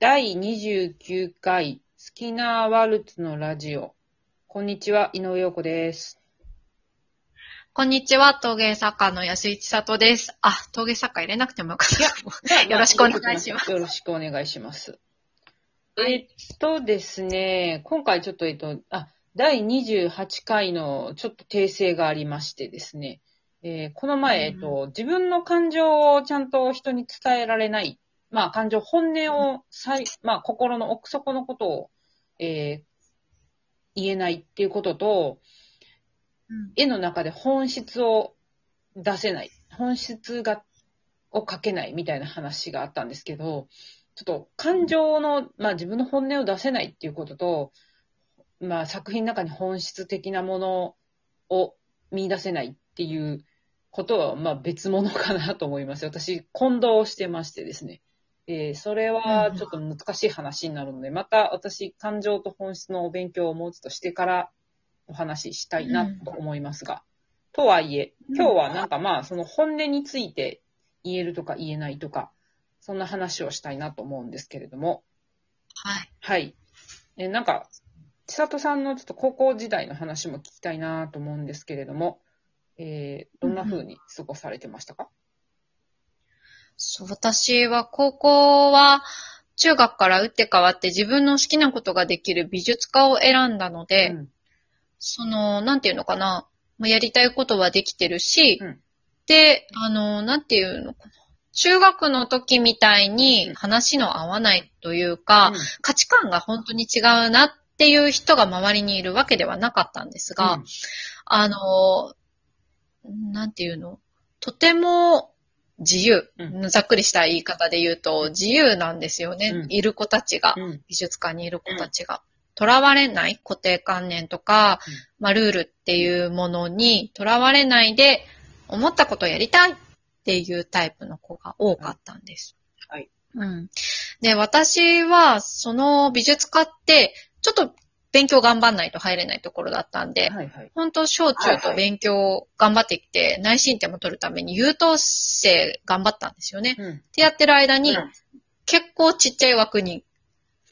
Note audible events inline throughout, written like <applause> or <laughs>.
第29回スキナーワルツのラジオ。こんにちは、井上陽子です。こんにちは、陶芸作家の安井千里です。あ、陶芸作家入れなくてもよかった。よろしくお願いしますよろしくお願いします。えっとですね、今回ちょっと、えっと、あ、第28回のちょっと訂正がありましてですね、えーこの前、えっと、自分の感情をちゃんと人に伝えられない、まあ感情、本音をさい、まあ心の奥底のことを、えー言えないっていうことと、絵の中で本質を出せない、本質が、を書けないみたいな話があったんですけど、ちょっと感情の、まあ自分の本音を出せないっていうことと、まあ作品の中に本質的なものを見出せないっていうことは、まあ別物かなと思います。私、混同してましてですね。えーそれはちょっと難しい話になるので、また私、感情と本質のお勉強をもうちょっとしてからお話ししたいなと思いますが、とはいえ、今日はなんかまあ、その本音について言えるとか言えないとか、そんな話をしたいなと思うんですけれども、はい。はい。えーなんか、千里さんのちょっと高校時代の話も聞きたいなと思うんですけれども、えーどんな風に過ごされてましたか、そう、私は高校は中学から打って変わって自分の好きなことができる美術家を選んだので、うん。その、なんていうのかな、まあやりたいことはできてるし、うん。で、あの、なんていうのかな。中学の時みたいうん。に話の合わないというか、うん。価値観が本当に違うなっていう人が周りにいるわけではなかったんですが、うん。あの、なんていうのとても自由、うざっくりした言い方で言うと自由なんですよね。うんいる子たちが、うん美術館にいる子たちが。囚われない固定観念とか、うんまあ、ルールっていうものに囚われないで、思ったことをやりたいっていうタイプの子が多かったんです。はい。うん。で、私は、その美術家って、ちょっと勉強頑張んないと入れないところだったんで、はいはい。本当小中と勉強を頑張ってきて、内申点も取るために優等生頑張ったんですよね。うんってやってる間に、うん結構ちっちゃい枠に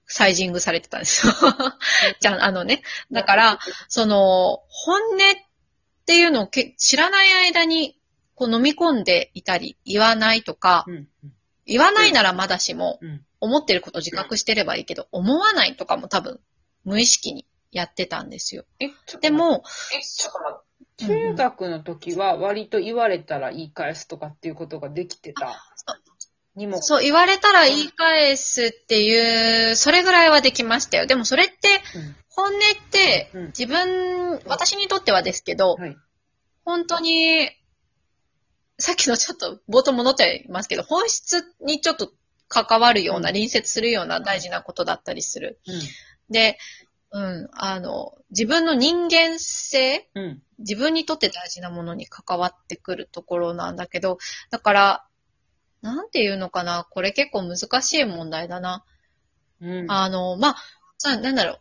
サイジングされてたんですよ。<laughs> じゃあ、あのね。だから、その、本音っていうのをけ知らない間に、こう飲み込んでいたり、言わないとか、うん言わないならまだしも、うん思ってること自覚してればいいけど、思わないとかも多分、無意識にやってたんですよ。え、ちょっとでも、え、ちょっと待って。中学の時は割と言われたら言い返すとかっていうことができてた？にも。そう、言われたら言い返すっていう、それぐらいはできましたよ。でもそれって、うん本音ってうん、自分、私にとってはですけど、はい。本当に、さっきのちょっと冒頭戻っちゃいますけど、本質にちょっと関わるような、うん隣接するような大事なことだったりする。うん。で、うん、あの、自分の人間性、うん。自分にとって大事なものに関わってくるところなんだけど、だから、なんていうのかな、これ結構難しい問題だな。うん。あの、まあ、さなんだろう。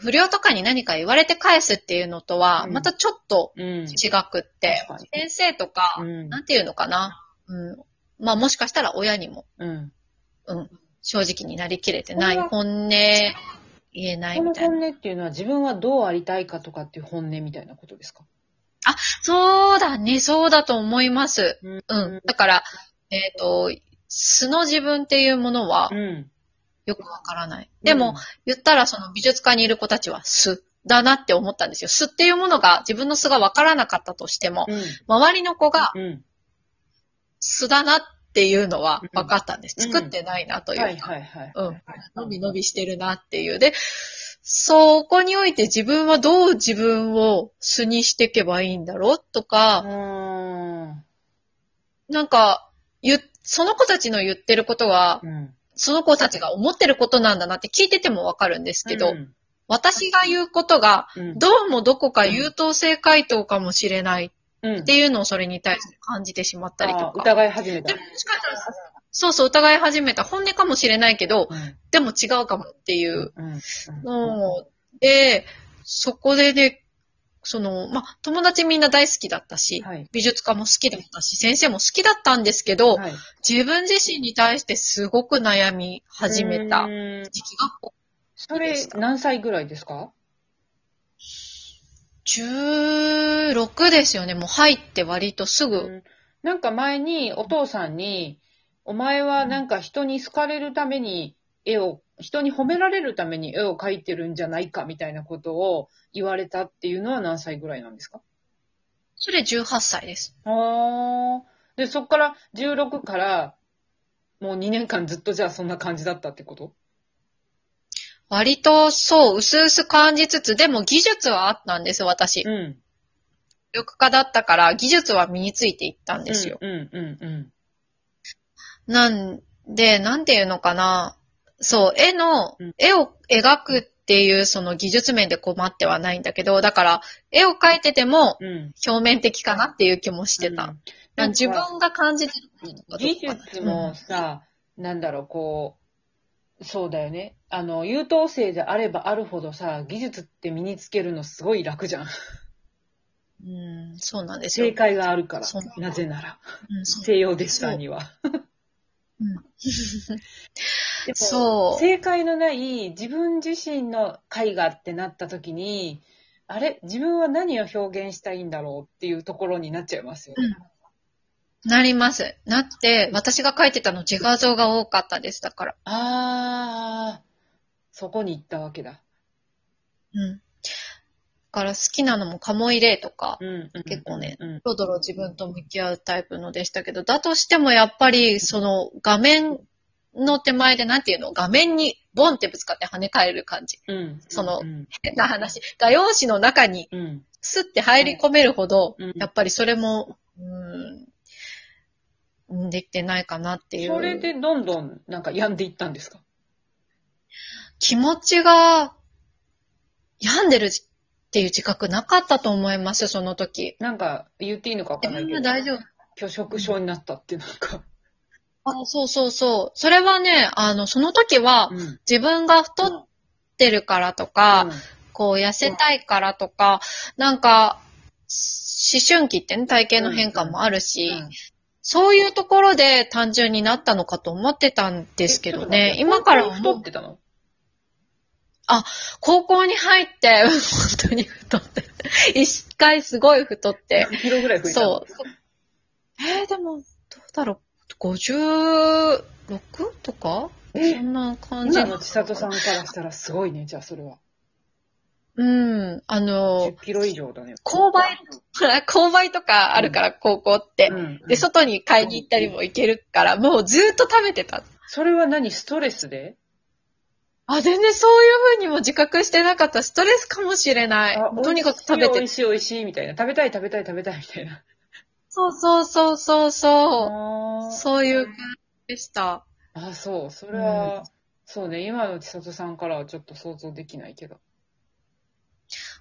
不良とかに何か言われて返すっていうのとは、うんまたちょっとうん。違くって、確かに先生とか、うんなんていうのかな。うん。まあもしかしたら親にも、うん。うん、正直になりきれてない本音言えないこのみたいな。本音っていうのは自分はどうありたいかとかっていう本音みたいなことですか？そうだね、そうだと思います。うんうん。だから、えっ、と、素の自分っていうものはうん。よくわからない。でも、言ったらその美術館にいる子たちは素だなって思ったんですよ。素っていうものが自分の素がわからなかったとしても、うん。周りの子がうん。素だなっていうのは分かったんです。うん作ってないなというか。はいはいはい。うん。伸び伸びしてるなっていう。で、そこにおいて自分はどう自分を素にしていけばいいんだろうとうか。なんか、言、その子たちの言ってることは、うん。その子たちが思ってることなんだなって聞いててもわかるんですけど、うん私が言うことが、うん。どうもどこか優等生回答かもしれないうんっていうのをそれに対して感じてしまったりあとか。ー疑い始めたで。ももしかしたら、そうそう疑い始めた本音かもしれないけど、うん。でも違うかもっていううん。ので、そこでね、その、まあ、友達みんな大好きだったし、はい。美術家も好きだったし、先生も好きだったんですけど、はい。自分自身に対してすごく悩み始めたうーん時期が、それ、何歳ぐらいですか16ですよね。もう入って割とすぐ。うんなんか前にお父さんに、お前はなんか人に好かれるために絵を、人に褒められるために絵を描いてるんじゃないかみたいなことを言われたっていうのは何歳ぐらいなんですか？それ18歳です。ああ。で、そっから16からもう2年間ずっとじゃあそんな感じだったってこと？割とそう、薄々感じつつ、でも技術はあったんです、私。うん。力家だったから、技術は身についていったんですよ。うんうんうんなんで、なんていうのかな。そう、絵のうん、絵を描くっていうその技術面で困ってはないんだけど、だから、絵を描いてても。表面的かなっていう気もしてた。うん自分が感じてる技術もさ、なんだろう、こう、そうだよね。あの、優等生であればあるほどさ、技術って身につけるのすごい楽じゃん。うん、そうなんですよ正。解があるからそう。なぜなら。うんそう西洋デスターには。うん <laughs> でもそう正解のない自分自身の絵画ってなった時に、あれ？自分は何を表現したいんだろうっていうところになっちゃいますよね。なります。なって、私が描いてたの自画像が多かったです、だから。あー、そこに行ったわけだ。うん。だから好きなのもカモイレイとか、うんうん結構ねうんドロドロ自分と向き合うタイプのでしたけど、だとしてもやっぱり、その画面の手前でなんていうの、画面にボンってぶつかって跳ね返る感じ。うんそのうん変な話。画用紙の中にうんスッて入り込めるほど、うんやっぱりそれも、うん、できてないかなっていう。それでどんどんなんか病んでいったんですか？気持ちが病んでるっていう自覚なかったと思います、その時。なんか言っていいのかわかんないけど、大丈夫？拒食症になったってなんか。あ、そうそうそう。それはね、あの、その時は、うん自分が太ってるからとか、こう痩せたいからとか、なんか、思春期ってね、体型の変化もあるし、うんそういうところで単純になったのかと思ってたんですけどね、え今から太ってたの？高校に入って、<laughs> 本当に太って、一回すごい太って、何キロぐらい増えたの？そう。えー、でも、どうだろう、56とか？えそんな感じ。今。の千里さんからしたらすごいね、じゃあそれは。うん、あの10、キロ以上だね。購買、<laughs> 購買とかあるから、高校って。うんで、外に買いに行ったりも行けるから、もうずーっと食べてた。それは何？ストレスで？あ、全然そういう風にも自覚してなかった。ストレスかもしれないあ。とにかく食べて美味。しい美味しいみたいな。食べたい食べたい食べたいみたいな。そうそうそうそうそう。あそういう感じでした。あ、そう。それは、そうね。今の千里さんからはちょっと想像できないけど。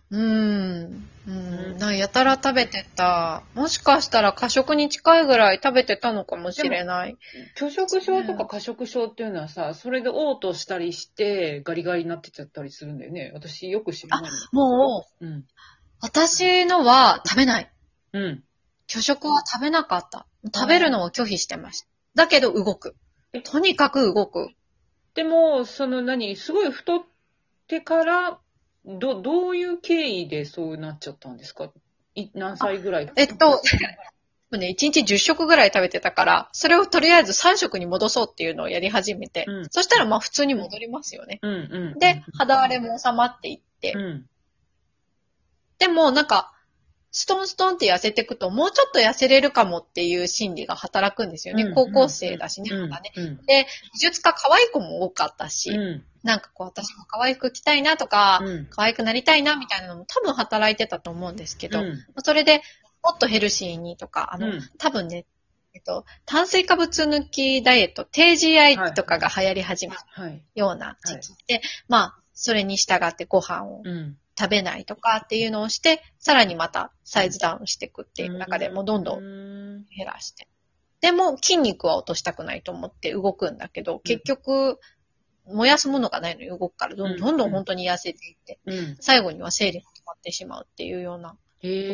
うん。うん。なやたら食べてた。もしかしたら過食に近いぐらい食べてたのかもしれない。拒食症とか過食症っていうのはさ、それで嘔吐したりして、ガリガリになってっちゃったりするんだよね。私よく知らないもう、の。うん。私のは食べない。うん。拒食は食べなかった。食べるのを拒否してました。だけど動くえ？とにかく動く。でも、その何、すごい太ってから、ど、どういう経緯でそうなっちゃったんですか？い何歳ぐらいえっと、ね、1日10食ぐらい食べてたから、それをとりあえず3食に戻そうっていうのをやり始めて、うんそしたらまあ普通に戻りますよね。うんうん。で、肌荒れも収まっていって、うん。でもなんか、ストンストンって痩せていくと、もうちょっと痩せれるかもっていう心理が働くんですよね。うん高校生だしね、うんまだね。うん。で、美術家可愛い子も多かったし、うん。なんかこう私も可愛く着たいなとか、うん。可愛くなりたいなみたいなのも多分働いてたと思うんですけど、うんそれでもっとヘルシーにとか、あの、うん多分ね、えっと、炭水化物抜きダイエット、低 GI とかが流行り始めたはい。ような時期で、まあ、それに従ってご飯をうん。食べないとかっていうのをして、さらにまたサイズダウンしていくっていう中でもうどんどんん。減らして。でも筋肉は落としたくないと思って動くんだけど、結局、燃やすものがないのに動くから、どんどんどん本当に痩せていって、うん。最後には生理のまってしまうっていうような。と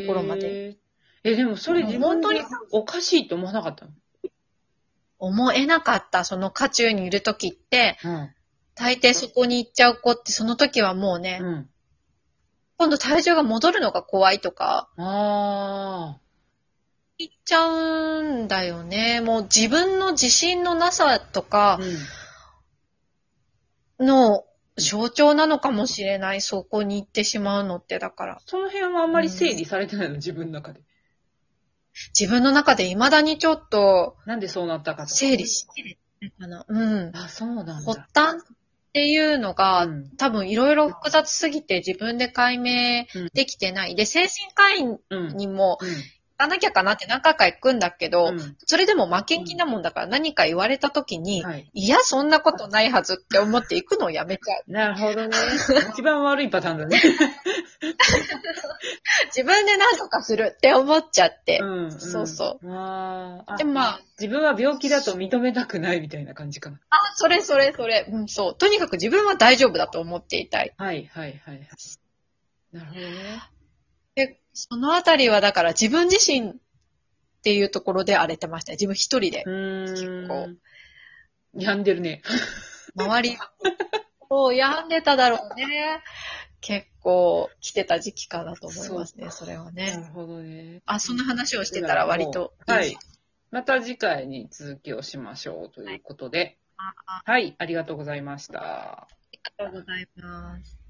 ころまで。え、でもそれ自分で本当におかしいと思わなかったの？思えなかった、その渦中にいる時って、うん。大抵そこに行っちゃう子って、その時はもうね、うん。今度体重が戻るのが怖いとか、あ言っちゃうんだよね。もう自分の自信のなさとあ。かうん。の象徴なのかもしれない、そこに行ってしまうのって、だから。その辺はあんまり整理されてないの、自分の中で。自分の中で未だにちょっとなんでそうなったか。整理しきれてないかな。うん。あ、そうなんだ。発端っていうのが、うん多分いろいろ複雑すぎて自分で解明できてない。で、精神科医うん。にもうん。行かなきゃかなって何回か行くんだけど、うんそれでも負けん気なもんだから何か言われた時に、はい。いや、そんなことないはずって思って行くのをやめちゃう。なるほどね。<laughs> 一番悪いパターンだね。自分で何とかするって思っちゃって。うん。んそうそあーあ。でもまあ、自分は病気だと認めたくないみたいな感じかな。あ、それそれそれ。うん、そう。とにかく自分は大丈夫だと思っていたい。はい、はい、はい。はいなるほどね。で、そのあたりはだから自分自身っていうところで荒れてました。自分一人で結構ん。病んでるね。周り、そう、病んでただろうね。結構来てた時期かなと思いますね、それはなね。るほどね。あ、そんな話をしてたら割といい。はい。また次回に続きをしましょうということで。ああはい、ありがとうございました。ありがとうございます。